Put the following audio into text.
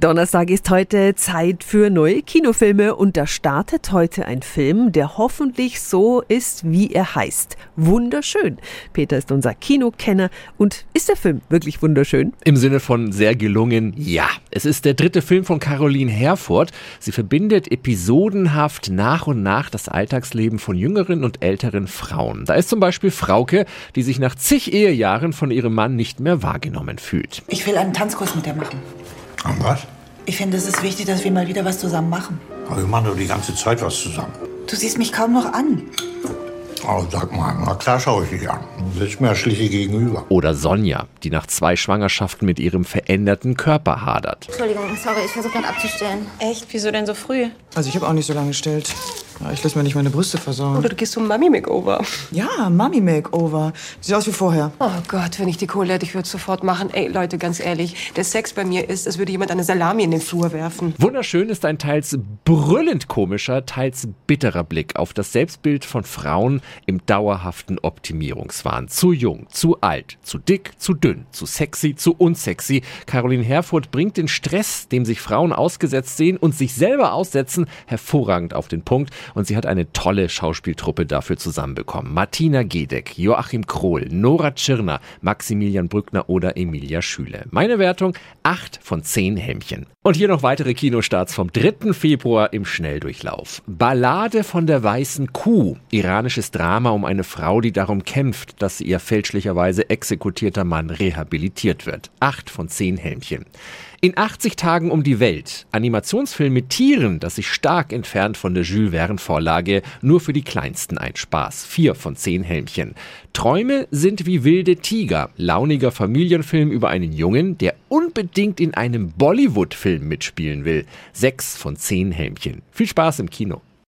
Donnerstag ist heute Zeit für neue Kinofilme und da startet heute ein Film, der hoffentlich so ist, wie er heißt. Wunderschön. Peter ist unser Kinokenner und ist der Film wirklich wunderschön? Im Sinne von sehr gelungen, ja. Es ist der dritte Film von Caroline Herford. Sie verbindet episodenhaft nach und nach das Alltagsleben von jüngeren und älteren Frauen. Da ist zum Beispiel Frauke, die sich nach zig Ehejahren von ihrem Mann nicht mehr wahrgenommen fühlt. Ich will einen Tanzkurs mit dir machen. Und was? Ich finde, es ist wichtig, dass wir mal wieder was zusammen machen. Aber wir machen doch die ganze Zeit was zusammen. Du siehst mich kaum noch an. Oh, sag mal, na klar schaue ich dich an. Du sitzt mir ja schließlich gegenüber. Oder Sonja, die nach zwei Schwangerschaften mit ihrem veränderten Körper hadert. Entschuldigung, sorry, ich versuche gerade abzustellen. Echt? Wieso denn so früh? Also ich habe auch nicht so lange gestellt. Ja, ich lasse mir nicht meine Brüste versauen. Oder du gehst zum Mami-Makeover. Ja, Mami Makeover. Sieht aus wie vorher. Oh Gott, wenn ich die Kohle hätte, ich würde es sofort machen. Ey, Leute, ganz ehrlich, der Sex bei mir ist, als würde jemand eine Salami in den Flur werfen. Wunderschön ist ein teils brüllend komischer, teils bitterer Blick auf das Selbstbild von Frauen im dauerhaften Optimierungswahn. Zu jung, zu alt, zu dick, zu dünn, zu sexy, zu unsexy. Caroline Herfurth bringt den Stress, dem sich Frauen ausgesetzt sehen und sich selber aussetzen, hervorragend auf den Punkt. Und sie hat eine tolle Schauspieltruppe dafür zusammenbekommen. Martina Gedeck, Joachim Krohl, Nora Tschirner, Maximilian Brückner oder Emilia Schüle. Meine Wertung 8 von 10 Helmchen. Und hier noch weitere Kinostarts vom 3. Februar im Schnelldurchlauf. Ballade von der weißen Kuh. Iranisches Drama um eine Frau, die darum kämpft, dass ihr fälschlicherweise exekutierter Mann rehabilitiert wird. 8 von 10 Helmchen. In 80 Tagen um die Welt. Animationsfilm mit Tieren, das sich stark entfernt von der Jules Verne Vorlage, nur für die Kleinsten ein Spaß. 4 von 10 Helmchen. Träume sind wie wilde Tiger. Launiger Familienfilm über einen Jungen, der unbedingt in einem Bollywood-Film mitspielen will. 6 von 10 Helmchen. Viel Spaß im Kino.